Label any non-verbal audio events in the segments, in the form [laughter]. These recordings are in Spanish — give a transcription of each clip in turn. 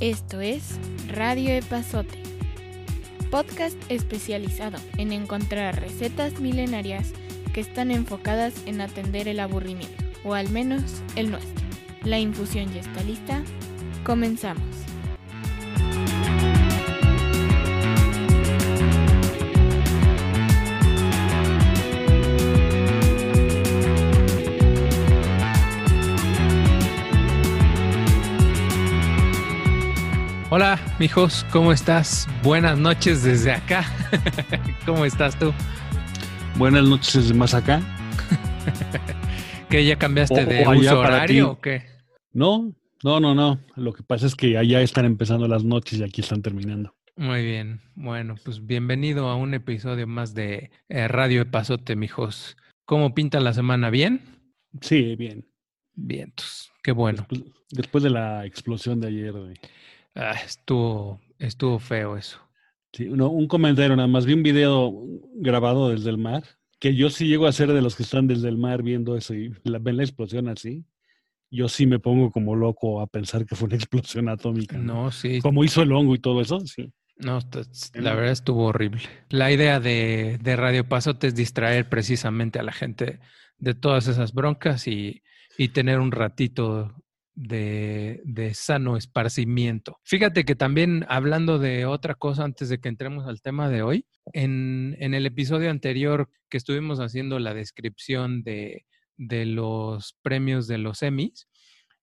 Esto es Radio Epazote, podcast especializado en encontrar recetas milenarias que están enfocadas en atender el aburrimiento, o al menos el nuestro. La infusión ya está lista. Comenzamos. Hola, mijos, ¿cómo estás? Buenas noches desde acá. [laughs] ¿Cómo estás tú? Buenas noches desde más acá. ¿Que ya cambiaste O- de o uso horario o qué? No, no, no, no. Lo que pasa es que allá están empezando las noches y aquí están terminando. Muy bien. Bueno, pues bienvenido a un episodio más de eh, Radio Epazote, mijos. ¿Cómo pinta la semana? ¿Bien? Sí, bien. Vientos. Qué bueno. Después, después de la explosión de ayer. de- Ah, estuvo, estuvo feo eso. Sí, no, un comentario nada más. Vi un video grabado desde el mar, que yo sí llego a ser de los que están desde el mar viendo eso y la, ven la explosión así. Yo sí me pongo como loco a pensar que fue una [laughs] explosión atómica. ¿no? No, sí. Como hizo el hongo y todo eso, sí. No, la verdad estuvo horrible. La idea de, de Radio Pasote es distraer precisamente a la gente de todas esas broncas y, y tener un ratito de, sano esparcimiento. Fíjate que también hablando de otra cosa antes de que entremos al tema de hoy, en, el episodio anterior que estuvimos haciendo la descripción de, de los premios de los Emmys,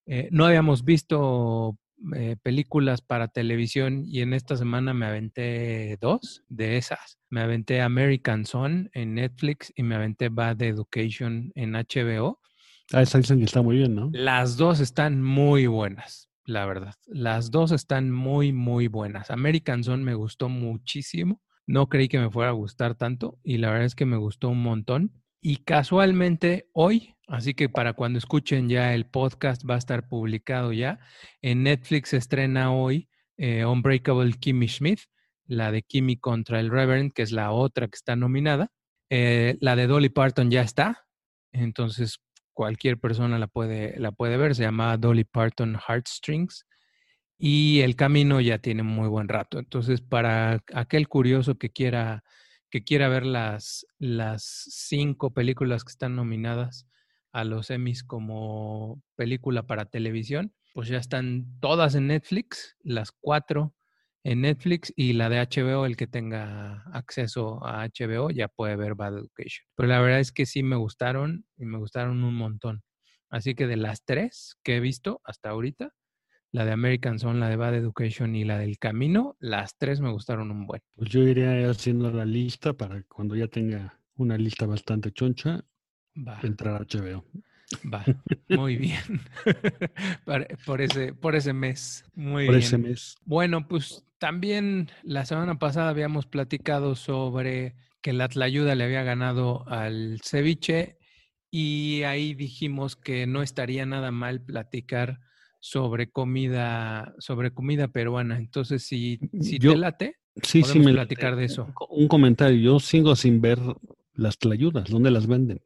eh, no habíamos visto eh, películas para televisión y en esta semana me aventé dos de esas. Me aventé American Son en Netflix y me aventé Bad Education en HBO. Ah, esa dicen que está muy bien, ¿no? Las dos están muy buenas, la verdad. Las dos están muy, muy buenas. American Son me gustó muchísimo. No creí que me fuera a gustar tanto y la verdad es que me gustó un montón. Y casualmente hoy, así que para cuando escuchen ya el podcast va a estar publicado ya, en Netflix estrena hoy eh, Unbreakable Kimmy Schmidt, la de Kimmy contra el Reverend, que es la otra que está nominada. Eh, la de Dolly Parton ya está, entonces cualquier persona la puede, la puede ver, se llama Dolly Parton Heartstrings. Y El Camino ya tiene muy buen rato. Entonces, para aquel curioso que quiera, que quiera ver las, las cinco películas que están nominadas a los Emmys como película para televisión, pues ya están todas en Netflix, las cuatro en Netflix y la de HBO, el que tenga acceso a HBO ya puede ver Bad Education. Pero la verdad es que sí me gustaron y me gustaron un montón. Así que de las tres que he visto hasta ahorita, la de American Son, la de Bad Education y la del Camino, las tres me gustaron un buen. Pues yo iré haciendo la lista para cuando ya tenga una lista bastante choncha, Va, entrar a HBO. Va, muy bien. [laughs] Por, ese, por ese mes. Muy Por bien. ese mes. Bueno, pues también la semana pasada habíamos platicado sobre que la Tlayuda le había ganado al ceviche y ahí dijimos que no estaría nada mal platicar sobre comida, sobre comida peruana. Entonces, si, si Yo- te late, Sí, sí, podemos me platicar de eso. Un co- Un comentario. Yo sigo sin ver las tlayudas. ¿Dónde las venden?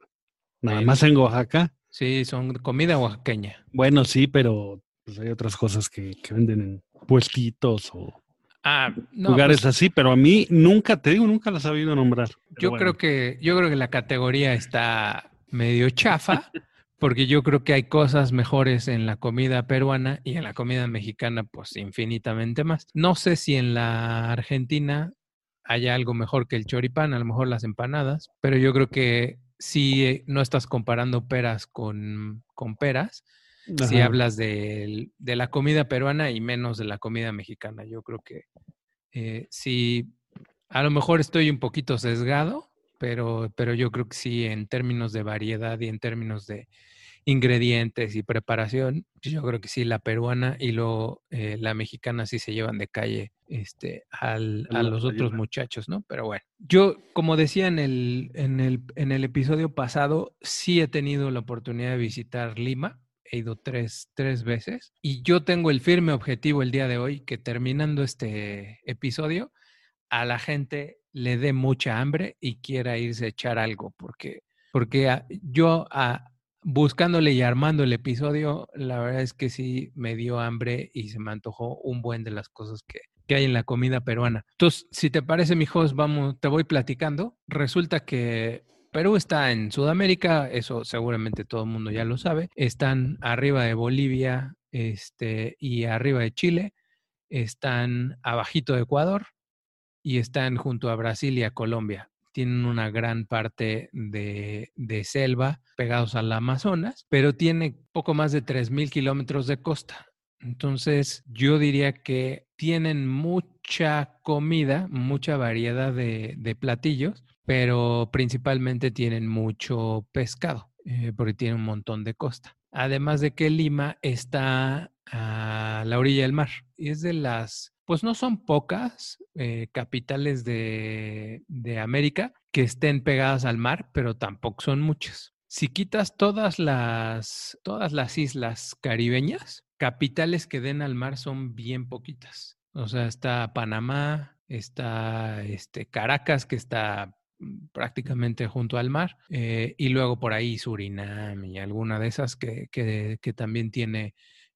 Nada En- más en Oaxaca. Sí, son comida oaxaqueña. Bueno, sí, pero pues hay otras cosas que, que venden en puestitos o Ah, no, lugares pues, así, pero a mí nunca, te digo, nunca las he sabido nombrar. Yo bueno, creo que, yo creo que la categoría está medio chafa, porque yo creo que hay cosas mejores en la comida peruana y en la comida mexicana, pues infinitamente más. No sé si en la Argentina haya algo mejor que el choripán, a lo mejor las empanadas, pero yo creo que si eh, no estás comparando peras con, con peras, si hablas de, de la comida peruana y menos de la comida mexicana. Yo creo que eh, sí, a lo mejor estoy un poquito sesgado, pero, pero yo creo que sí, en términos de variedad y en términos de ingredientes y preparación, pues yo creo que sí, la peruana y luego eh, la mexicana sí se llevan de calle este, al- A los otros muchachos, ¿no? Pero bueno, yo, como decía en el, en, el, en el episodio pasado, sí he tenido la oportunidad de visitar Lima. He ido tres, tres veces y yo tengo el firme objetivo el día de hoy que terminando este episodio a la gente le dé mucha hambre y quiera irse a echar algo porque, porque a- yo a, buscándole y armando el episodio, la verdad es que sí me dio hambre y se me antojó un buen de las cosas que, que hay en la comida peruana. Entonces, si te parece, mi host, vamos, te voy platicando. Resulta que Perú está en Sudamérica, eso seguramente todo el mundo ya lo sabe. Están arriba de Bolivia este, y arriba de Chile. Están abajito de Ecuador y están junto a Brasil y a Colombia. Tienen una gran parte de, de selva pegados al Amazonas, pero tiene poco más de 3.000 kilómetros de costa. Entonces, yo diría que tienen mucha comida, mucha variedad de, de platillos, pero principalmente tienen mucho pescado, eh, porque tiene un montón de costa. Además de que Lima está a la orilla del mar y es de las, pues no son pocas eh, capitales de, de América que estén pegadas al mar, pero tampoco son muchas. Si quitas todas las, todas las islas caribeñas, capitales que den al mar son bien poquitas. O sea, está Panamá, está este, Caracas, que está mm, prácticamente junto al mar, eh, y luego por ahí Surinam y alguna de esas que, que, que también tiene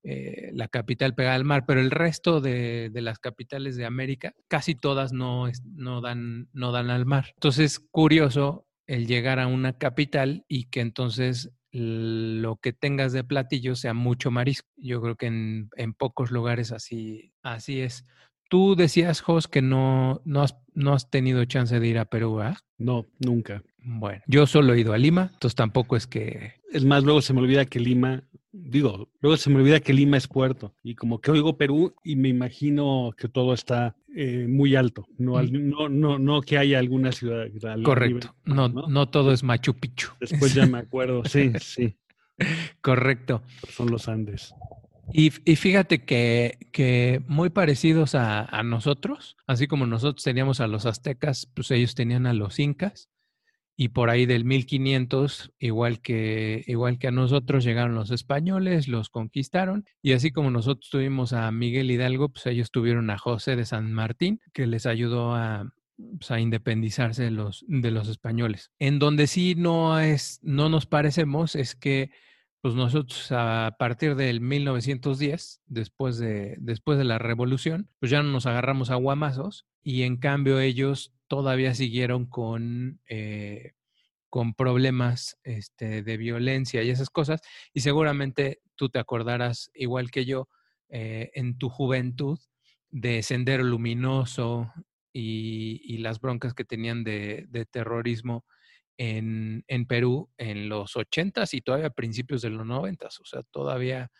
eh, la capital pegada al mar, pero el resto de, de, las capitales de América, casi todas no, no, dan, no dan al mar. Entonces, curioso el llegar a una capital y que entonces lo que tengas de platillo sea mucho marisco. Yo creo que en, en pocos lugares así, así es. Tú decías, Jos, que no, no, has, no has tenido chance de ir a Perú, ¿ah? No, nunca. Bueno, yo solo he ido a Lima, entonces tampoco es que... Es más, luego se me olvida que Lima, digo, luego se me olvida que Lima es puerto y como que oigo Perú y me imagino que todo está eh, muy alto, no, no, no, no que haya alguna ciudad. Correcto, nivel, no, no, no todo es Machu Picchu. Después ya me acuerdo, sí, [laughs] sí. Correcto. Son los Andes. Y, y, fíjate que, que muy parecidos a, a, nosotros, así como nosotros teníamos a los aztecas, pues ellos tenían a los incas. Y por ahí del 1500, igual que, igual que a nosotros, llegaron los españoles, los conquistaron. Y así como nosotros tuvimos a Miguel Hidalgo, pues ellos tuvieron a José de San Martín, que les ayudó a, pues, a independizarse de los, de los españoles. En donde sí no, es, no nos parecemos es que pues nosotros a partir del 1910, después de, después de la revolución, pues ya no nos agarramos a guamazos y en cambio ellos todavía siguieron con, eh, con problemas este, de violencia y esas cosas. Y seguramente tú te acordarás, igual que yo, eh, en tu juventud, de Sendero Luminoso y, las broncas que tenían de terrorismo en, en, Perú en los 80s y todavía principios de los 90s. O sea, todavía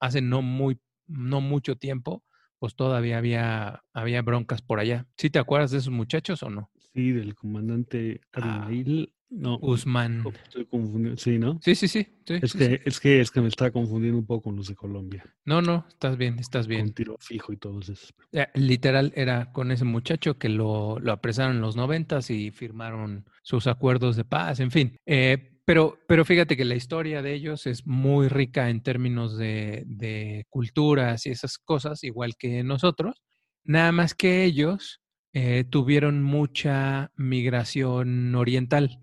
hace no, muy, no mucho tiempo, pues todavía había, había broncas por allá. ¿Sí te acuerdas de esos muchachos o no? Sí, del comandante Abimail. Ah, no, Guzmán. Estoy confundido. Sí, ¿no? Sí, sí, sí. sí es, sí, que, sí. es que es que me está confundiendo un poco con los de Colombia. No, no, estás bien, estás bien. Con tiro fijo y todos esos. Eh, literal era con ese muchacho que lo, lo apresaron en los noventas y firmaron sus acuerdos de paz, en fin. Eh, pero, pero fíjate que la historia de ellos es muy rica en términos de, de culturas y esas cosas, igual que nosotros. Nada más que ellos eh, tuvieron mucha migración oriental.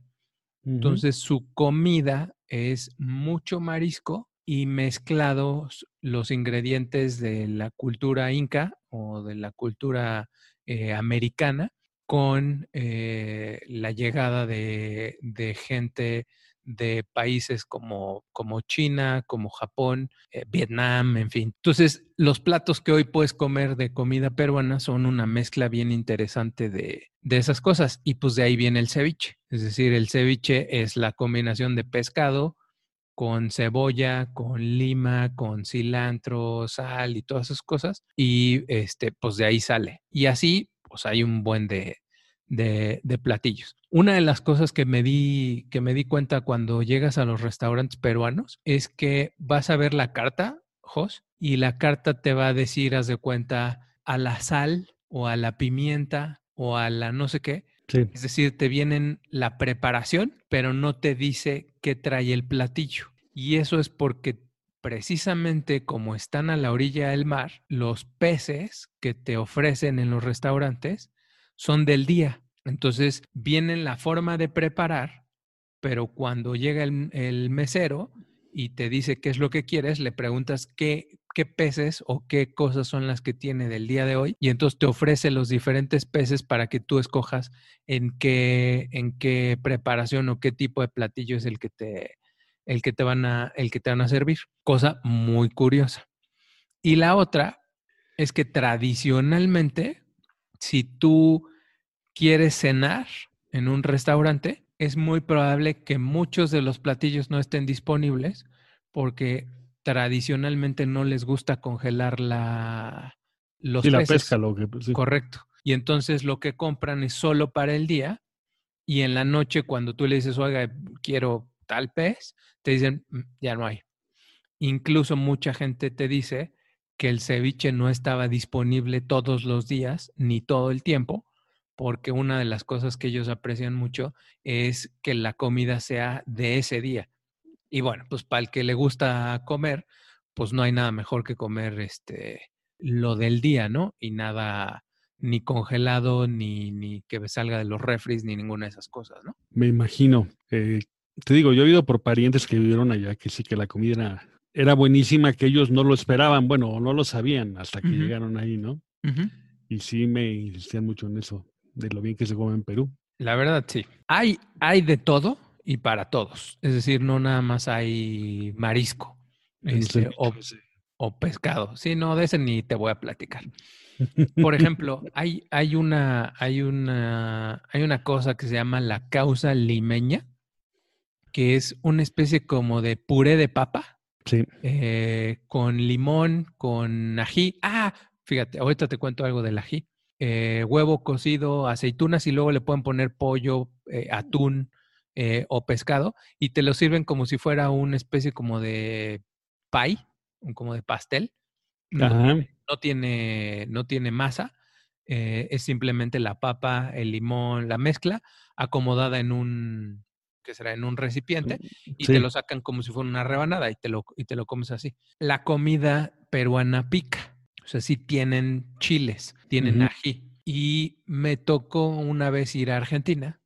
Entonces su comida es mucho marisco y mezclados los ingredientes de la cultura inca o de la cultura eh, americana con eh, la llegada de, de, gente de países como, como China, como Japón, eh, Vietnam, en fin. Entonces, los platos que hoy puedes comer de comida peruana son una mezcla bien interesante de, de esas cosas. Y pues de ahí viene el ceviche. Es decir, el ceviche es la combinación de pescado con cebolla, con lima, con cilantro, sal y todas esas cosas. Y este, pues de ahí sale. Y así, pues hay un buen de, de, de, platillos. Una de las cosas que me, di, que me di cuenta cuando llegas a los restaurantes peruanos es que vas a ver la carta, Jos, y la carta te va a decir, haz de cuenta, a la sal o a la pimienta o a la no sé qué. Sí. Es decir, te vienen la preparación, pero no te dice qué trae el platillo. Y eso es porque precisamente como están a la orilla del mar, los peces que te ofrecen en los restaurantes son del día. Entonces viene la forma de preparar, pero cuando llega el, el, mesero y te dice qué es lo que quieres, le preguntas qué, qué peces o qué cosas son las que tiene del día de hoy y entonces te ofrece los diferentes peces para que tú escojas en qué, en qué preparación o qué tipo de platillo es el que te, el que te van a, el que te van a servir. Cosa muy curiosa. Y la otra es que tradicionalmente, si tú quieres cenar en un restaurante, es muy probable que muchos de los platillos no estén disponibles porque tradicionalmente no les gusta congelar la, los Sí, la pesca, lo que. sí. Correcto. Y entonces lo que compran es solo para el día y en la noche cuando tú le dices, oiga, quiero tal pez, te dicen, "Mm, ya no hay. Incluso mucha gente te dice que el ceviche no estaba disponible todos los días ni todo el tiempo, porque una de las cosas que ellos aprecian mucho es que la comida sea de ese día. Y bueno, pues para el que le gusta comer, pues no hay nada mejor que comer este lo del día, ¿no? Y nada ni congelado, ni, ni que salga de los refris, ni ninguna de esas cosas, ¿no? Me imagino. Eh, te digo, yo he oído por parientes que vivieron allá que sí que la comida era, era buenísima, que ellos no lo esperaban, bueno, o no lo sabían hasta que llegaron ahí, ¿no? Y sí me insistían mucho en eso, de lo bien que se come en Perú. La verdad, sí. Hay, hay de todo y para todos. Es decir, no nada más hay marisco este, o pescado. Sí, no, de ese ni te voy a platicar. Por ejemplo, [laughs] hay, hay, una, hay, una, hay una cosa que se llama la causa limeña, que es una especie como de puré de papa Sí. eh, con limón, con ají. Ah, fíjate, ahorita te cuento algo del ají. Eh, huevo cocido, aceitunas y luego le pueden poner pollo, eh, atún eh, o pescado y te lo sirven como si fuera una especie como de pie, como de pastel. No, tiene, no tiene masa, es simplemente la papa, el limón, la mezcla acomodada en un, ¿qué será? En un recipiente y Sí. te lo sacan como si fuera una rebanada y te lo, y te lo comes así. La comida peruana pica, sea, sí tienen chiles, tienen Ujú. ají. Y me tocó una vez ir a Argentina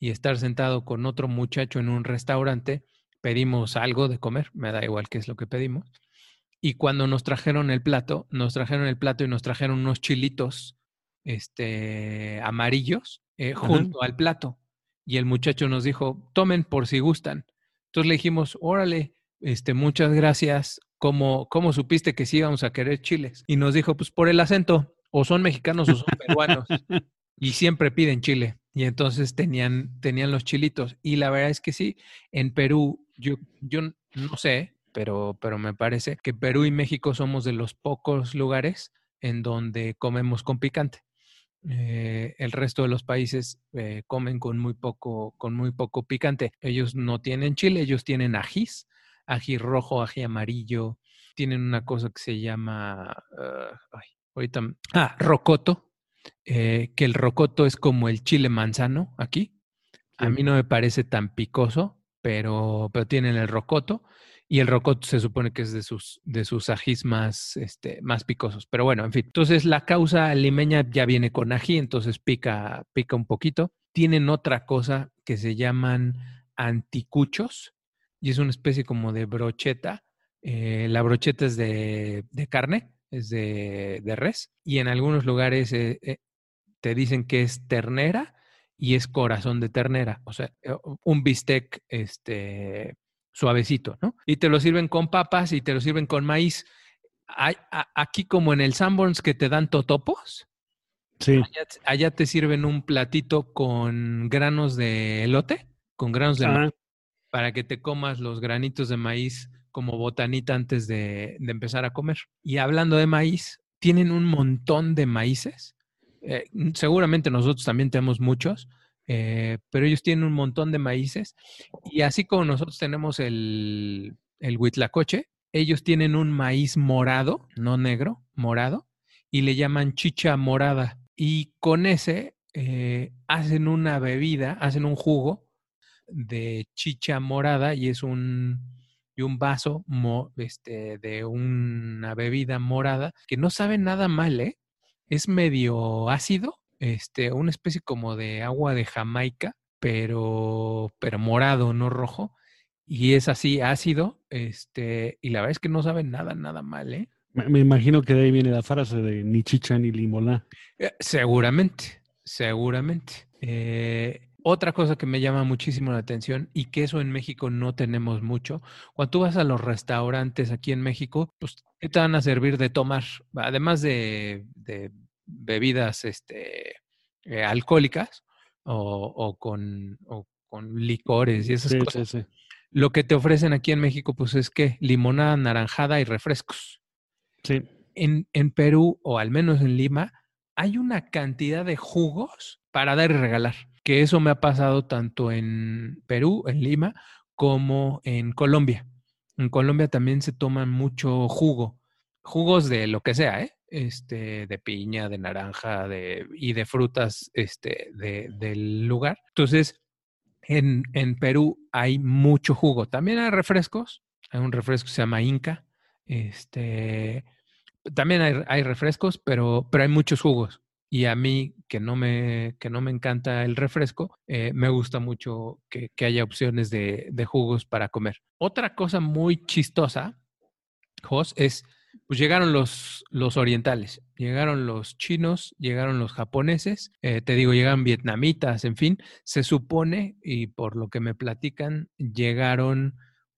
y estar sentado con otro muchacho en un restaurante. Pedimos algo de comer, me da igual qué es lo que pedimos. Y cuando nos trajeron el plato, nos trajeron el plato y nos trajeron unos chilitos este, amarillos eh, junto al plato. Y el muchacho nos dijo, tomen por si gustan. Entonces le dijimos, órale, este, muchas gracias. ¿Cómo, ¿Cómo supiste que sí íbamos a querer chiles? Y nos dijo, pues por el acento, o son mexicanos o son peruanos. [laughs] y siempre piden chile. Y entonces tenían, tenían los chilitos. Y la verdad es que sí, en Perú, yo, yo no sé, pero, pero me parece que Perú y México somos de los pocos lugares en donde comemos con picante. Eh, el resto de los países eh, comen con muy poco, con muy poco picante. Ellos no tienen chile, ellos tienen ajís, ají rojo, ají amarillo. Tienen una cosa que se llama, uh, ay, ahorita, ah, rocoto, eh, que el rocoto es como el chile manzano aquí. A mí no me parece tan picoso, pero, pero tienen el rocoto. Y el rocoto se supone que es de sus, de sus ajís más, este, más picosos. Pero bueno, en fin. Entonces la causa limeña ya viene con ají, entonces pica, pica un poquito. Tienen otra cosa que se llaman anticuchos y es una especie como de brocheta. Eh, la brocheta es de, de carne, es de, de, res. Y en algunos lugares eh, eh, te dicen que es ternera y es corazón de ternera. O sea, un bistec, este suavecito, ¿no? Y te lo sirven con papas y te lo sirven con maíz. Hay, a, aquí como en el Sanborns que te dan totopos, sí. allá, allá, te sirven un platito con granos de elote, con granos de ah. Para que te comas los granitos de maíz como botanita antes de, de, empezar a comer. Y hablando de maíz, tienen un montón de maíces. Eh, seguramente nosotros también tenemos muchos, eh, pero ellos tienen un montón de maíces y así como nosotros tenemos el, el huitlacoche, ellos tienen un maíz morado, no negro, morado, y le llaman chicha morada. Y con ese eh, hacen una bebida, hacen un jugo de chicha morada y es un, y un vaso mo, este, de una bebida morada que no sabe nada mal, ¿eh? Es medio ácido, este, una especie como de agua de Jamaica, pero, pero morado, no rojo. y es así ácido, este, y la verdad es que no sabe nada, nada mal, ¿eh? Me, me imagino que de ahí viene la frase de ni chicha ni limonada. Eh, Seguramente, seguramente. Eh, otra cosa que me llama muchísimo la atención y que eso en México no tenemos mucho, cuando tú vas a los restaurantes aquí en México, pues, ¿qué te van a servir de tomar? Además de, de bebidas este, eh, alcohólicas o, o con, o con licores y esas Sí, cosas. sí, sí. Lo que te ofrecen aquí en México, pues es que limonada naranjada y refrescos. Sí, En, en Perú, o al menos en Lima, hay una cantidad de jugos para dar y regalar. Que eso me ha pasado tanto en Perú, en Lima, como en Colombia. En Colombia también se toman mucho jugo, jugos de lo que sea, ¿eh? Este, de piña, de naranja, de, y de frutas este, de- del lugar. Entonces, en, en Perú hay mucho jugo. También hay refrescos. Hay un refresco que se llama Inca. Este, también hay, hay refrescos, pero, pero hay muchos jugos. Y a mí, que no me, que no me encanta el refresco, eh, me gusta mucho que, que haya opciones de, de jugos para comer. Otra cosa muy chistosa, Jos, es, pues llegaron los, los orientales, llegaron los chinos, llegaron los japoneses, eh, te digo, llegaron vietnamitas, en fin, se supone, y por lo que me platican, llegaron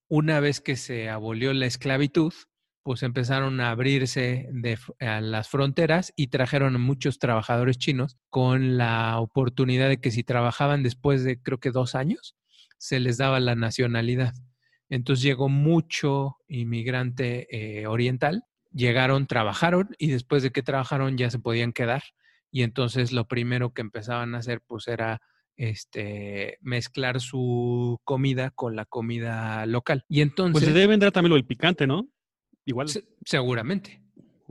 una vez que se abolió la esclavitud, pues empezaron a abrirse de, a las fronteras y trajeron a muchos trabajadores chinos con la oportunidad de que si trabajaban después de creo que dos años, se les daba la nacionalidad. Entonces llegó mucho inmigrante eh, oriental, llegaron, trabajaron y después de que trabajaron ya se podían quedar. Y entonces lo primero que empezaban a hacer pues era este, mezclar su comida con la comida local. Y entonces... Pues se debe vender también lo del picante, ¿no? Igual. Se- seguramente,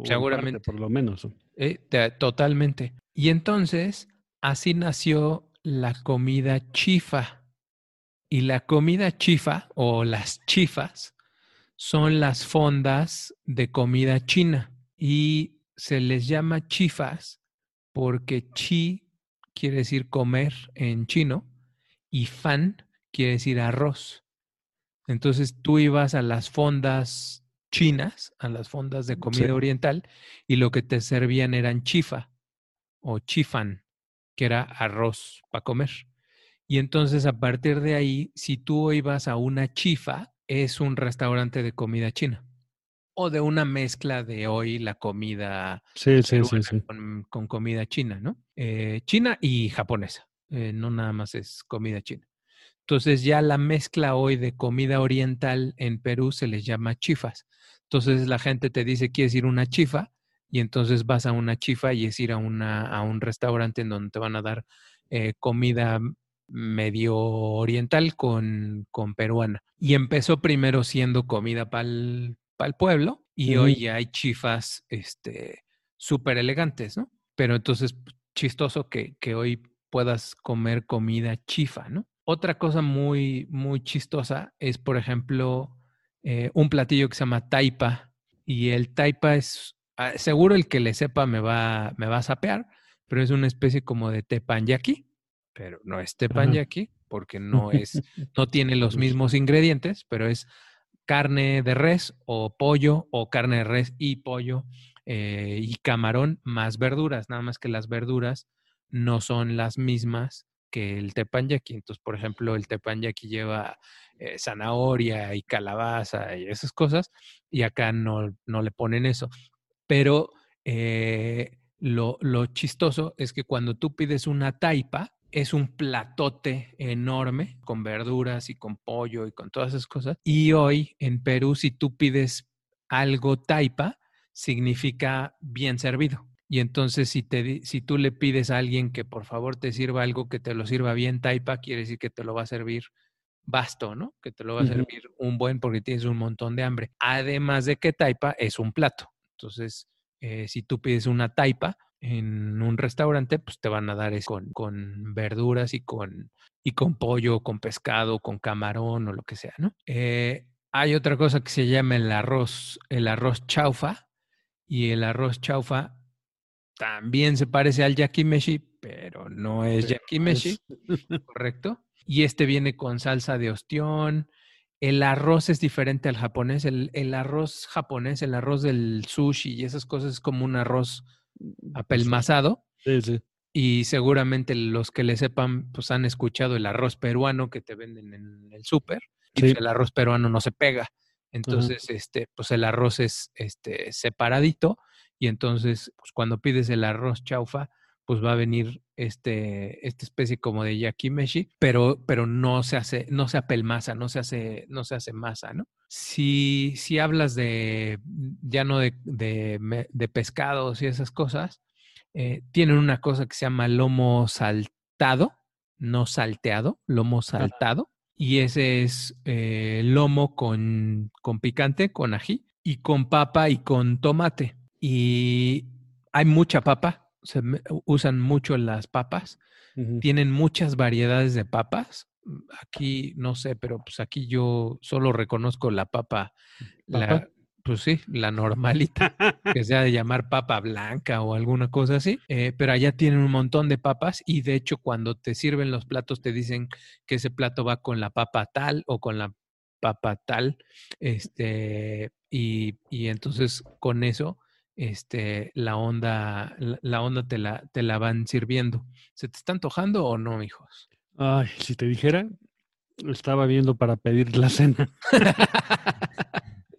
seguramente. parte, por lo menos. eh, te- totalmente. Y entonces, así nació la comida chifa. Y la comida chifa o las chifas son las fondas de comida china. Y se les llama chifas porque chi quiere decir comer en chino y fan quiere decir arroz. Entonces tú ibas a las fondas chinas, a las fondas de comida Sí. oriental, y lo que te servían eran chifa o chifan, que era arroz para comer. Y entonces a partir de ahí, si tú ibas a una chifa, es un restaurante de comida china o de una mezcla de hoy la comida Sí, sí, sí, peruana sí. Con, con comida china, ¿no? Eh, china y japonesa, eh, no nada más es comida china. Entonces ya la mezcla hoy de comida oriental en Perú se les llama chifas. Entonces la gente te dice, ¿quieres ir a una chifa? Y entonces vas a una chifa y es ir a, una, a un restaurante en donde te van a dar eh, comida medio oriental con, con peruana. Y empezó primero siendo comida para el pueblo y hoy ya hay chifas este, súper elegantes, ¿no? Pero entonces, pues, chistoso que, que hoy puedas comer comida chifa, ¿no? Otra cosa muy, muy chistosa es, por ejemplo, eh, un platillo que se llama taipa. Y el taipa es, ah, seguro el que le sepa me va, me va a sapear, pero es una especie como de tepanyaki, pero no es tepanyaki porque [laughs] no es, no tiene los mismos ingredientes, pero es carne de res o pollo o carne de res y pollo eh, y camarón más verduras, nada más que las verduras no son las mismas que el tepanyaki. Entonces, por ejemplo, el tepanyaki lleva eh, zanahoria y calabaza y esas cosas, y acá no, no le ponen eso. Pero eh, lo, lo chistoso es que cuando tú pides una taipa, es un platote enorme con verduras y con pollo y con todas esas cosas. Y hoy en Perú, si tú pides algo taipa, significa bien servido. Y entonces si, te, si tú le pides a alguien que por favor te sirva algo que te lo sirva bien taipa, quiere decir que te lo va a servir basto, ¿no? Que te lo va a servir un buen porque tienes un montón de hambre. Además de que taipa es un plato. Entonces, eh, si tú pides una taipa en un restaurante, pues te van a dar es con, con verduras y con, y con pollo, con pescado, con camarón o lo que sea, ¿no? Eh, hay otra cosa que se llama el arroz, el arroz chaufa, y el arroz chaufa también se parece al yakimeshi, pero no es Pero yakimeshi, es- [laughs] ¿correcto? Y este viene con salsa de ostión el arroz es diferente al japonés. El, el arroz japonés, el arroz del sushi y esas cosas es como un arroz apelmazado. Sí, sí. Y seguramente los que le sepan, pues han escuchado el arroz peruano que te venden en el súper. Sí. pues, el arroz peruano no se pega. Entonces, este, pues el arroz es este, separadito. Y entonces, pues cuando pides el arroz chaufa, pues va a venir este, esta especie como de yakimeshi, pero, pero no se hace, no se apelmaza, no se hace, no se hace masa, ¿no? Si, si hablas de, ya no de, de, de pescados y esas cosas, eh, tienen una cosa que se llama lomo saltado, no salteado, lomo saltado. Y ese es eh, lomo con, con picante, con ají, y con papa y con tomate. Y hay mucha papa, se me- usan mucho las papas, tienen muchas variedades de papas. Mm, Aquí no sé, pero pues aquí yo solo reconozco la papa, la, pues sí, la normalita que sea de llamar papa blanca o alguna cosa así, eh, pero allá tienen un montón de papas y de hecho cuando te sirven los platos te dicen que ese plato va con la papa tal o con la papa tal, este, y, y entonces con eso, este, la onda, la, la onda te la, te la van sirviendo. ¿Se te está antojando o no, hijos? Ay, si te dijera, estaba viendo para pedir la cena.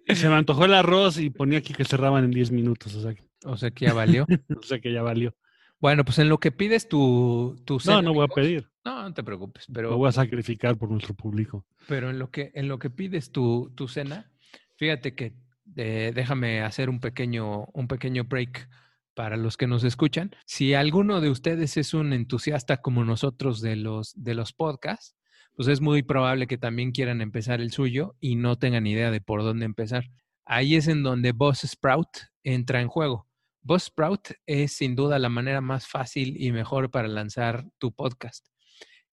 Se me antojó el arroz y ponía aquí que cerraban en 10 minutos, o sea, que, o sea que ya valió. [laughs] o sea que ya valió. Bueno, pues en lo que pides tu, tu No, cena, no voy a pedir. No, no te preocupes, Lo pero voy a sacrificar por nuestro público. Pero en lo que, en lo que pides tu, tu cena, fíjate que eh, déjame hacer un pequeño, un pequeño break para los que nos escuchan. Si alguno de ustedes es un entusiasta como nosotros de los, de los podcasts, pues es muy probable que también quieran empezar el suyo y no tengan idea de por dónde empezar. Ahí es en donde Boss Sprout entra en juego. Boss Sprout es sin duda la manera más fácil y mejor para lanzar tu podcast.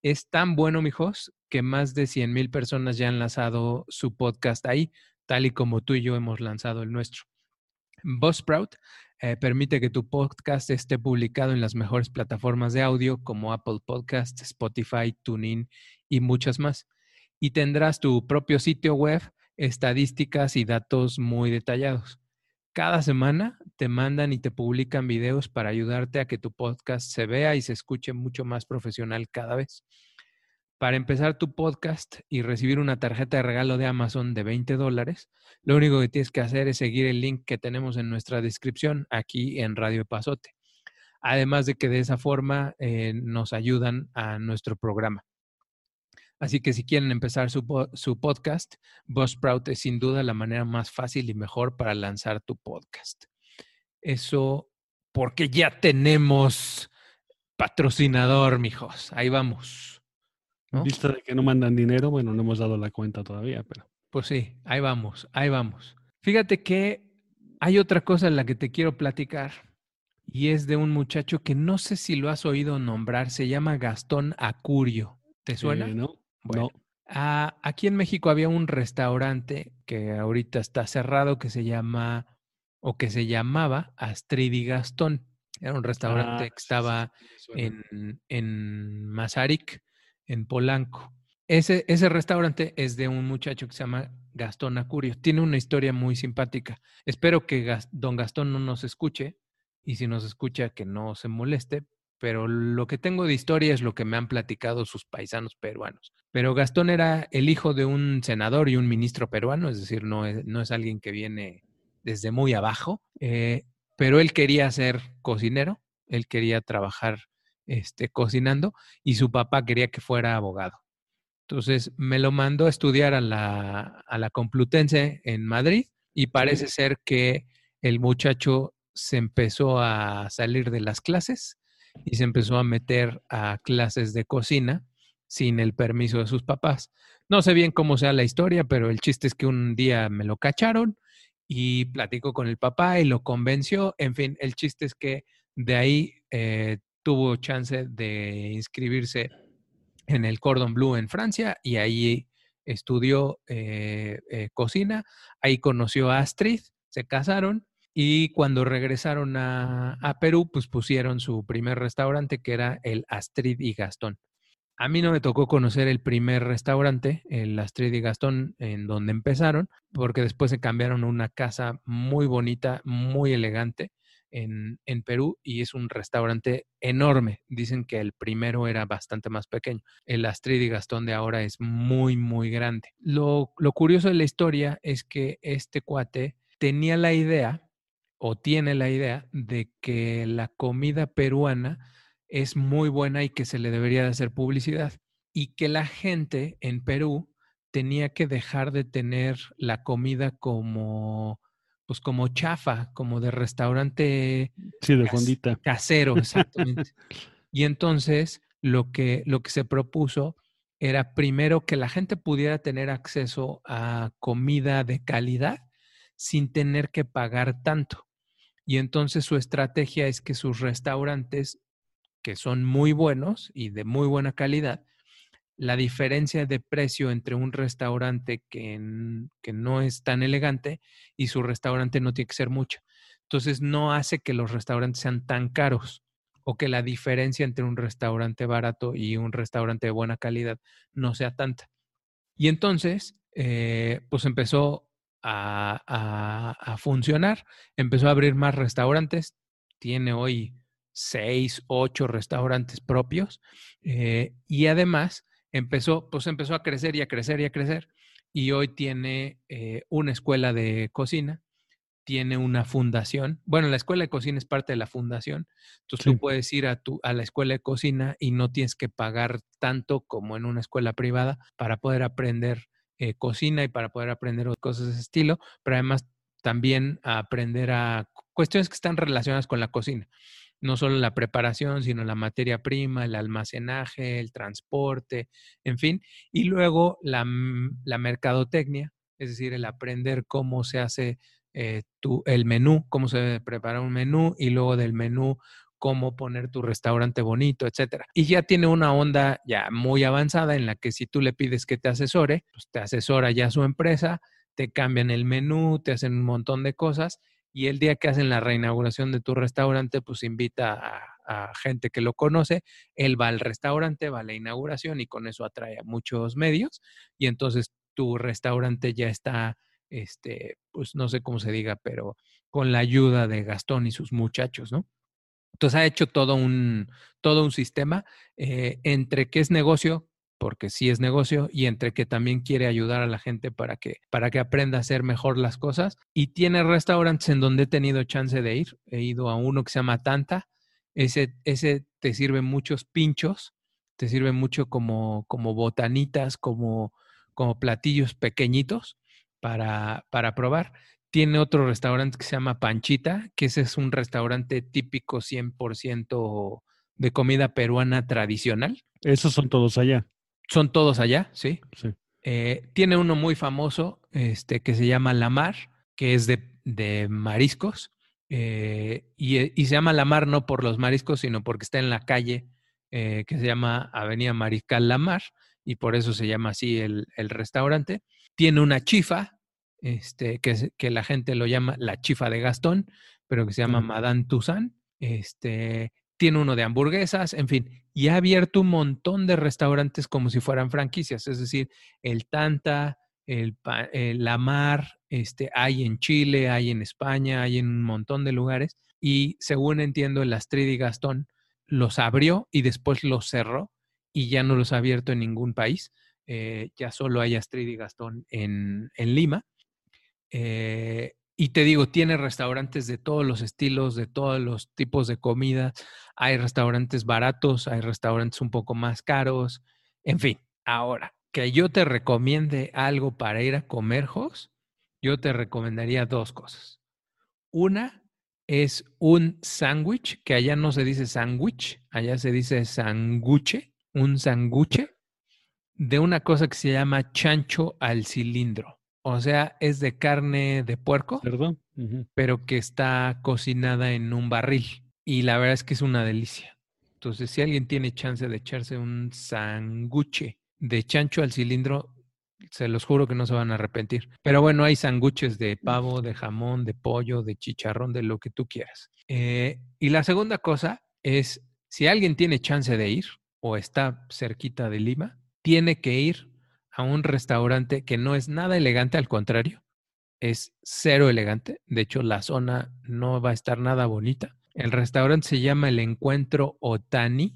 Es tan bueno, mijos, que más de 100 mil personas ya han lanzado su podcast ahí, tal y como tú y yo hemos lanzado el nuestro. Buzzsprout eh, permite que tu podcast esté publicado en las mejores plataformas de audio como Apple Podcast, Spotify, TuneIn y muchas más. Y tendrás tu propio sitio web, estadísticas y datos muy detallados. Cada semana te mandan y te publican videos para ayudarte a que tu podcast se vea y se escuche mucho más profesional cada vez. Para empezar tu podcast y recibir una tarjeta de regalo de Amazon de 20 dólares, lo único que tienes que hacer es seguir el link que tenemos en nuestra descripción aquí en Radio Pasote. Además de que de esa forma eh, nos ayudan a nuestro programa. Así que si quieren empezar su, su podcast, Buzzsprout es sin duda la manera más fácil y mejor para lanzar tu podcast. Eso porque ya tenemos patrocinador, mijos. Ahí vamos. ¿No? vista de que no mandan dinero, bueno, no hemos dado la cuenta todavía, pero Pues sí, ahí vamos, ahí vamos. Fíjate que hay otra cosa en la que te quiero platicar y es de un muchacho que no sé si lo has oído nombrar, se llama Gastón Acurio. ¿Te suena? eh, no, Bueno. no. Ah, aquí en México había un restaurante que ahorita está cerrado que se llama o que se llamaba Astrid y Gastón. Era un restaurante Ah, que sí, sí, estaba sí, en, en Mazarik, en Polanco. Ese, restaurante es de un muchacho que se llama Gastón Acurio. Tiene una historia muy simpática. Espero que don Gastón no nos escuche y si nos escucha que no se moleste, pero lo que tengo de historia es lo que me han platicado sus paisanos peruanos. Pero Gastón era el hijo de un senador y un ministro peruano, es decir, no es, no es alguien que viene desde muy abajo, eh, pero él quería ser cocinero, él quería trabajar este, cocinando y su papá quería que fuera abogado. Entonces me lo mandó a estudiar a la, a la Complutense en Madrid y parece ser que el muchacho se empezó a salir de las clases y se empezó a meter a clases de cocina sin el permiso de sus papás. No sé bien cómo sea la historia, pero el chiste es que un día me lo cacharon y platicó con el papá y lo convenció. En fin, el chiste es que de ahí eh, tuvo chance de inscribirse en el Cordon Bleu en Francia y ahí estudió eh, eh, cocina. Ahí conoció a Astrid, se casaron y cuando regresaron a, a Perú, pues pusieron su primer restaurante que era el Astrid y Gastón. A mí no me tocó conocer el primer restaurante, el Astrid y Gastón, en donde empezaron, porque después se cambiaron a una casa muy bonita, muy elegante en, Perú y es un restaurante enorme. Dicen que el primero era bastante más pequeño. El Astrid y Gastón de ahora es muy, muy grande. Lo, lo curioso de la historia es que este cuate tenía la idea o tiene la idea de que la comida peruana es muy buena y que se le debería de hacer publicidad. Y que la gente en Perú tenía que dejar de tener la comida como, pues como chafa, como de restaurante sí, de fondita. casero, [laughs] exactamente. y entonces lo que, lo que se propuso era primero que la gente pudiera tener acceso a comida de calidad sin tener que pagar tanto. Y entonces su estrategia es que sus restaurantes que son muy buenos y de muy buena calidad, la diferencia de precio entre un restaurante que, que, no es tan elegante y su restaurante no tiene que ser mucha. Entonces no hace que los restaurantes sean tan caros o que la diferencia entre un restaurante barato y un restaurante de buena calidad no sea tanta. Y entonces, eh, pues empezó a, a funcionar, empezó a abrir más restaurantes, tiene hoy seis, ocho restaurantes propios eh, y además empezó, pues empezó a crecer y a crecer y a crecer y hoy tiene eh, una escuela de cocina, tiene una fundación. Bueno, la escuela de cocina es parte de la fundación, entonces tú puedes ir a, tu, a la escuela de cocina y no tienes que pagar tanto como en una escuela privada para poder aprender eh, cocina y para poder aprender cosas de ese estilo, pero además también aprender a cuestiones que están relacionadas con la cocina no solo la preparación, sino la materia prima, el almacenaje, el transporte, en fin, y luego la, la mercadotecnia, es decir, el aprender cómo se hace eh, tu, el menú, cómo se prepara un menú y luego del menú cómo poner tu restaurante bonito, etcétera. Y ya tiene una onda ya muy avanzada en la que si tú le pides que te asesore, pues te asesora ya su empresa, te cambian el menú, te hacen un montón de cosas y el día que hacen la reinauguración de tu restaurante, pues invita a, gente que lo conoce, él va al restaurante, va a la inauguración y con eso atrae a muchos medios y entonces tu restaurante ya está, este, pues no sé cómo se diga, pero con la ayuda de Gastón y sus muchachos, ¿no? Entonces ha hecho todo un, todo un sistema eh, entre que es negocio, porque sí es negocio y entre que también quiere ayudar a la gente para que, para que aprenda a hacer mejor las cosas. Y tiene restaurantes en donde he tenido chance de ir. He ido a uno que se llama Tanta. Ese, ese te sirve muchos pinchos, te sirve mucho como, como botanitas, como, como platillos pequeñitos para, para probar. Tiene otro restaurante que se llama Panchita, que ese es un restaurante típico 100% de comida peruana tradicional. Esos son todos allá. Son todos allá, ¿sí? Sí. Eh, tiene uno muy famoso este, que se llama La Mar, que es de, de mariscos. Eh, y, y, se llama La Mar no por los mariscos, sino porque está en la calle eh, que se llama Avenida Mariscal La Mar, y por eso se llama así el, el restaurante. Tiene una chifa, este, que, que, la gente lo llama la chifa de Gastón, pero que se llama Madame Toussaint. Este, tiene uno de hamburguesas, en fin, y ha abierto un montón de restaurantes como si fueran franquicias, es decir, el Tanta, el, La Mar, este, hay en Chile, hay en España, hay en un montón de lugares, y según entiendo, el Astrid y Gastón los abrió y después los cerró y ya no los ha abierto en ningún país, eh, ya solo hay Astrid y Gastón en, en Lima. Eh, y te digo, tiene restaurantes de todos los estilos, de todos los tipos de comida. Hay restaurantes baratos, hay restaurantes un poco más caros. En fin, ahora, que yo te recomiende algo para ir a comer, Jos, yo te recomendaría dos cosas. Una es un sándwich, que allá no se dice sándwich, allá se dice sanguche, un sanguche, de una cosa que se llama chancho al cilindro. O sea, es de carne de puerco, Perdón. pero que está cocinada en un barril. Y la verdad es que es una delicia. Entonces, si alguien tiene chance de echarse un sanguche de chancho al cilindro, se los juro que no se van a arrepentir. Pero bueno, hay sanguches de pavo, de jamón, de pollo, de chicharrón, de lo que tú quieras. Eh, y la segunda cosa es, si alguien tiene chance de ir, o está cerquita de Lima, tiene que ir a un restaurante que no es nada elegante, al contrario, es cero elegante. De hecho, la zona no va a estar nada bonita. El restaurante se llama El Encuentro Otani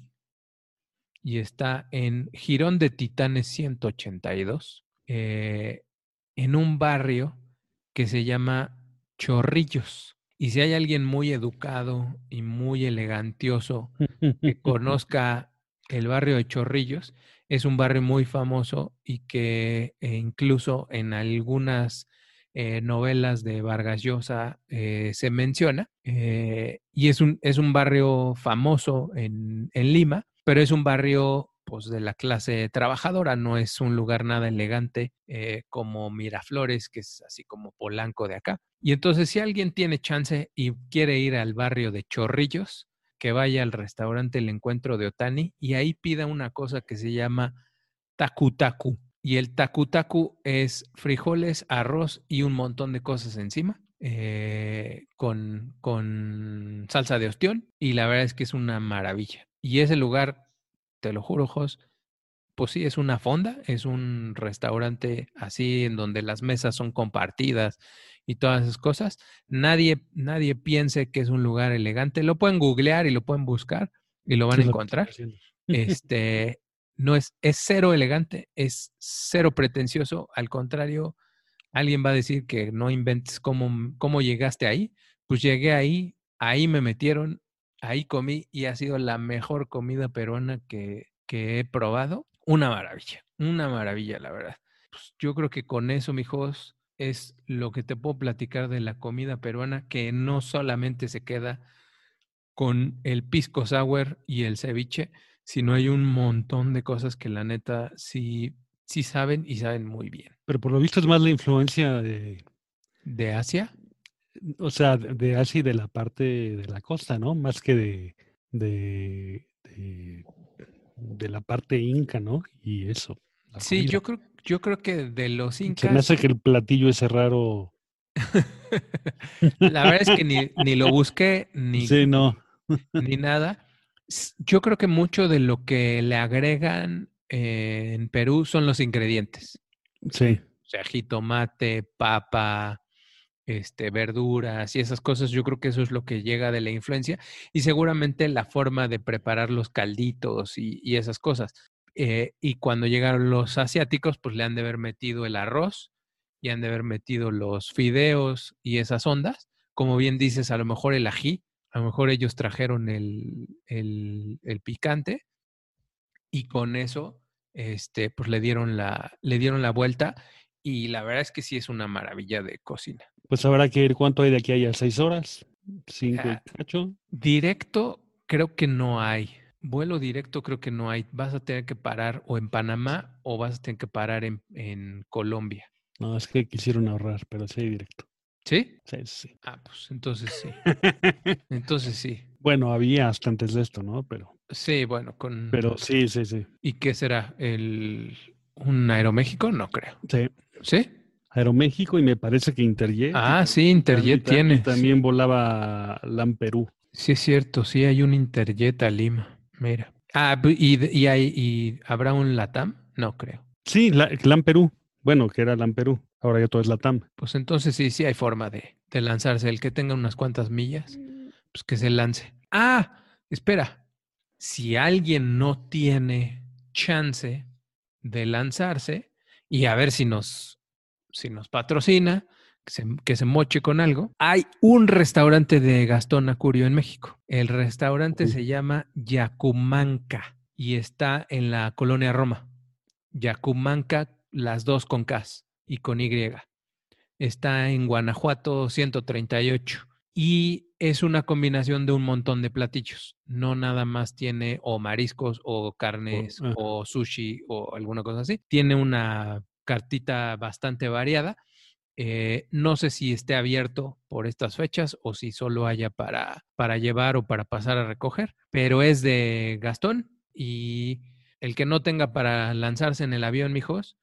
y está en Girón de Titanes 182, eh, en un barrio que se llama Chorrillos. Y si hay alguien muy educado y muy elegantioso que [laughs] conozca el barrio de Chorrillos, es un barrio muy famoso y que eh, incluso en algunas eh, novelas de Vargas Llosa eh, se menciona. y es un, es un barrio famoso en, en Lima, pero es un barrio pues, de la clase trabajadora, no es un lugar nada elegante como Miraflores, que es así como Polanco de acá. Y entonces si alguien tiene chance y quiere ir al barrio de Chorrillos, que vaya al restaurante El Encuentro de Otani y ahí pida una cosa que se llama takutaku. Y el takutaku es frijoles, arroz y un montón de cosas encima. Eh, con, con salsa de ostión y la verdad es que es una maravilla. Y ese lugar te lo juro, Jos, pues sí, es una fonda, es un restaurante así en donde las mesas son compartidas y todas esas cosas. Nadie, nadie piense que es un lugar elegante. Lo pueden googlear y lo pueden buscar y lo van a encontrar. [laughs] Este, no es, es cero elegante, es cero pretencioso. Al contrario, alguien va a decir que no inventes cómo, cómo llegaste ahí. Pues llegué ahí, ahí me metieron, ahí comí y ha sido la mejor comida peruana que, he probado. Una maravilla, una maravilla, la verdad. Pues yo creo que con eso, mijos, es lo que te puedo platicar de la comida peruana, que no solamente se queda con el pisco sour y el ceviche, sino hay un montón de cosas que la neta sí, sí saben y saben muy bien. Pero por lo visto es más la influencia de... ¿De Asia? o sea, de así de la parte de la costa, ¿no? Más que de, de, de, la parte inca, ¿no? Y eso. Sí, yo creo, yo creo que de los incas. Se me hace que el platillo ese raro. [laughs] la verdad es que ni, ni lo busqué, ni, sí, no. ni nada. Yo creo que mucho de lo que le agregan eh, en Perú son los ingredientes. Sí. O sea, jitomate, papa, este, verduras y esas cosas, yo creo que eso es lo que llega de la influencia y seguramente la forma de preparar los calditos y, esas cosas. Eh, y cuando llegaron los asiáticos, pues le han de haber metido el arroz y han de haber metido los fideos y esas ondas. Como bien dices, a lo mejor el ají, a lo mejor ellos trajeron el, el, el picante y con eso, este, pues le dieron la, le dieron la vuelta y la verdad es que sí es una maravilla de cocina. Pues habrá que ir, ¿cuánto hay de aquí a seis horas? ¿Cinco ah, Directo, creo que no hay. Vuelo directo creo que no hay. Vas a tener que parar o en Panamá o vas a tener que parar en, en Colombia. No, es que quisieron ahorrar, pero sí hay directo. ¿Sí? Sí, sí. Ah, pues entonces sí. [laughs] entonces sí. Bueno, había hasta antes de esto, ¿no? Pero. Sí, bueno, con. Pero sí, sí, sí. ¿Y qué será? ¿El un Aeroméxico? No creo. Sí. ¿Sí? Aeroméxico y me parece que Interjet. Ah, sí, Interjet tiene. También volaba LAM Perú. Sí, es cierto, sí hay un Interjet a Lima. Mira. Ah, ¿y, y, hay, y habrá un LATAM? No creo. Sí, la, LAM Perú. Bueno, que era LAM Perú. Ahora ya todo es LATAM. Pues entonces sí, sí hay forma de, de lanzarse. El que tenga unas cuantas millas, pues que se lance. Ah, espera. Si alguien no tiene chance de lanzarse y a ver si nos si nos patrocina, que se, moche con algo. Hay un restaurante de Gastón Acurio en México. El restaurante se llama Yacumanca y está en la colonia Roma. Yacumanca, las dos con K y con Y. Está en Guanajuato 138 y es una combinación de un montón de platillos. No nada más tiene o mariscos o carnes o sushi o alguna cosa así. Tiene una cartita bastante variada. Eh, no sé si esté abierto por estas fechas o si solo haya para, para llevar o para pasar a recoger, pero es de Gastón y el que no tenga para lanzarse en el avión, mijos,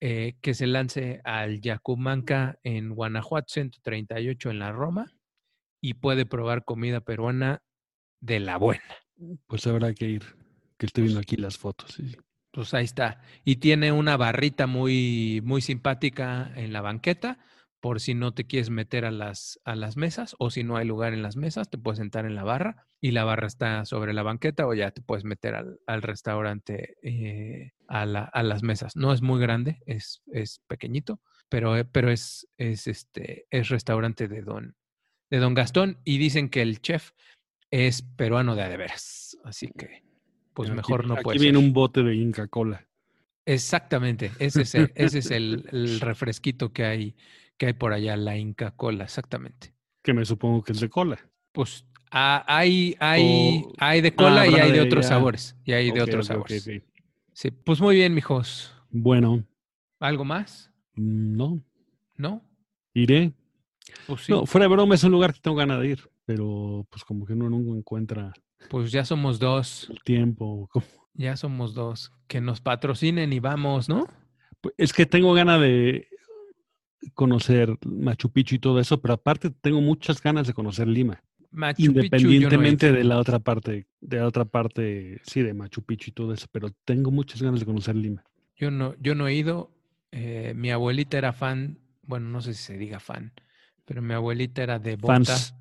eh, que se lance al Yacumanca en Guanajuato 138 en la Roma y puede probar comida peruana de la buena. Pues habrá que ir. que estoy viendo aquí las fotos. sí. Pues ahí está. Y tiene una barrita muy, muy simpática en la banqueta, por si no te quieres meter a las, a las mesas o si no hay lugar en las mesas, te puedes sentar en la barra y la barra está sobre la banqueta o ya te puedes meter al, al restaurante eh, a, la- a las mesas. No es muy grande, es, es pequeñito, pero, eh, pero es, es, este, es restaurante de don, de don Gastón y dicen que el chef es peruano de a. Así que, pues Aquí- mejor no aquí puede viene ser. un bote de Inca Cola. Exactamente, ese es el, ese es el, el refresquito que hay, que hay por allá, la Inca Cola, exactamente. que me supongo que es de cola. Pues ah, hay, hay, O- hay de cola y hay de de otros ya. sabores. Y hay de otros sabores. ok. Sí, pues muy bien, mijos. Bueno, ¿Algo más? no, ¿No? iré. Pues sí, No, fuera de broma es un lugar que tengo ganas de ir, pero pues como que uno nunca encuentra pues ya somos dos, el tiempo. como- ya somos dos. Que nos patrocinen y vamos, ¿no? Pues, Es que tengo ganas de conocer Machu Picchu y todo eso, pero aparte tengo muchas ganas de conocer Lima, Machu Picchu, no independientemente ido. de la otra parte, de la otra parte, sí, de Machu Picchu y todo eso, pero tengo muchas ganas de conocer Lima. Yo no, yo no he ido. eh, mi abuelita era fan, bueno, no sé si se diga fan, pero mi abuelita era devota, Fans.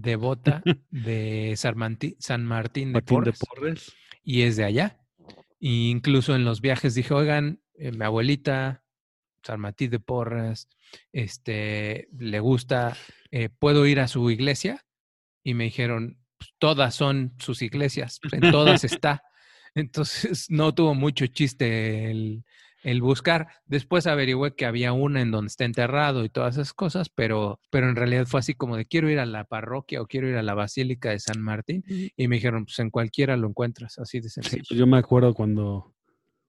Devota de San, Manti- San Martín de Martín de Porres y es de allá. Y incluso en los viajes dije, oigan, eh, mi abuelita, San Martín de Porres, este, le gusta, eh, ¿puedo ir a su iglesia? Y me dijeron, "Pues, todas son sus iglesias, en todas [laughs] está. Entonces no tuvo mucho chiste el, el buscar. Después averigüé que había una en donde está enterrado y todas esas cosas, pero, pero en realidad fue así como de quiero ir a la parroquia o quiero ir a la Basílica de San Martín. Y me dijeron, pues en cualquiera lo encuentras, así de Sí, sencillo. pues yo me acuerdo cuando,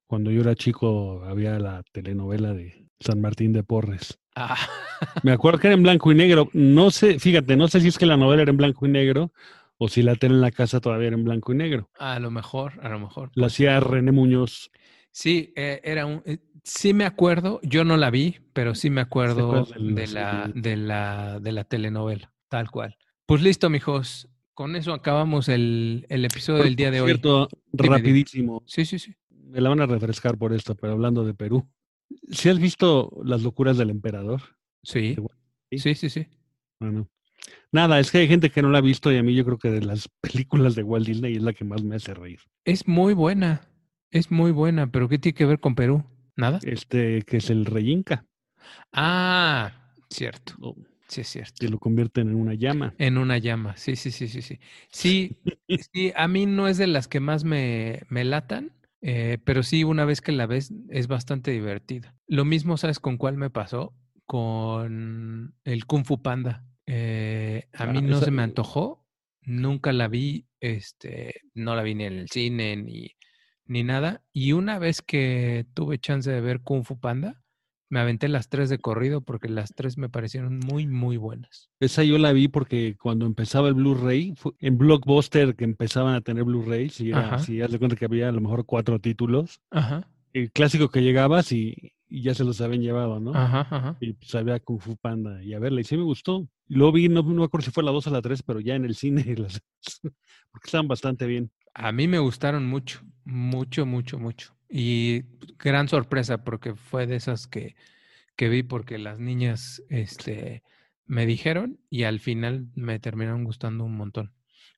cuando yo era chico había la telenovela de San Martín de Porres. Ah, Me acuerdo que era en blanco y negro. No sé, fíjate, no sé si es que la novela era en blanco y negro o si la tele en la casa todavía era en blanco y negro. a lo mejor, a lo mejor. La hacía René Muñoz. Sí, eh, era un. eh, sí me acuerdo, yo no la vi, pero sí me acuerdo de la de la, de la telenovela, tal cual. Pues listo, mijos. Con eso acabamos el, el episodio del día de hoy. Cierto, rapidísimo. Sí, sí, sí. Me la van a refrescar por esto, pero hablando de Perú. ¿Si has visto Las locuras del emperador? Sí, Sí. sí, sí, sí. Bueno. Nada, es que hay gente que no la ha visto y a mí yo creo que de las [laughs] películas de Walt Disney es la que más me hace reír. Es muy buena. Es muy buena, pero ¿qué tiene que ver con Perú? ¿Nada? Este, que es el rey Inca, Ah, cierto. ¿no? Sí, es cierto. que lo convierten en una llama. En una llama, sí, sí, sí, sí, sí. Sí, [laughs] sí, a mí no es de las que más me, me latan, eh, pero sí, una vez que la ves es bastante divertida. Lo mismo, ¿sabes con cuál me pasó? Con el Kung Fu Panda. Eh, a mí Ah, no esa- se me antojó, nunca la vi, este, no la vi ni en el cine ni, ni nada. Y una vez que tuve chance de ver Kung Fu Panda, me aventé las tres de corrido porque las tres me parecieron muy, muy buenas. Esa yo la vi porque cuando empezaba el Blu-ray, en Blockbuster que empezaban a tener Blu-rays, y era Ajá. así, haz de cuenta que había a lo mejor cuatro títulos. Ajá, El clásico que llegabas y, y ya se los habían llevado, ¿no? ajá, ajá. Y pues había Kung Fu Panda y a verla, y sí me gustó. Y luego vi, no, no me acuerdo si fue la 2 o la 3, pero ya en el cine, [laughs] las- porque estaban bastante bien. A mí me gustaron mucho, mucho, mucho, mucho. Y gran sorpresa porque fue de esas que, que vi porque las niñas este, me dijeron y al final me terminaron gustando un montón.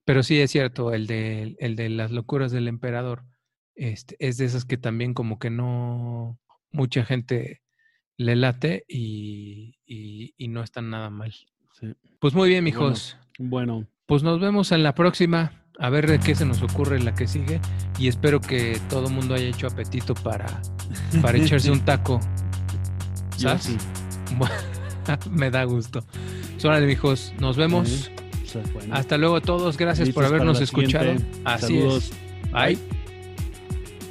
Pero sí es cierto, el de, el de las locuras del emperador este, es de esas que también como que no mucha gente le late y, y, y no están nada mal. Sí. Pues muy bien, bueno. mijos. Bueno, Pues nos vemos en la próxima. A ver de qué se nos ocurre en la que sigue. Y espero que todo el mundo haya hecho apetito para, para echarse un taco. [laughs] ¿Sabes? sí. [laughs] Me da gusto. Órale, mijos. Nos vemos. O sea, bueno, Hasta luego todos. Gracias por habernos escuchado. siguiente. Así Saludos. es. Bye.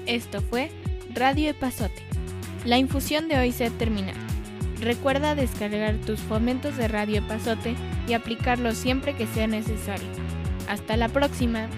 Esto fue Radio Epazote. La infusión de hoy se ha terminado. Recuerda descargar tus fomentos de Radio Epazote y aplicarlos siempre que sea necesario. Hasta la próxima.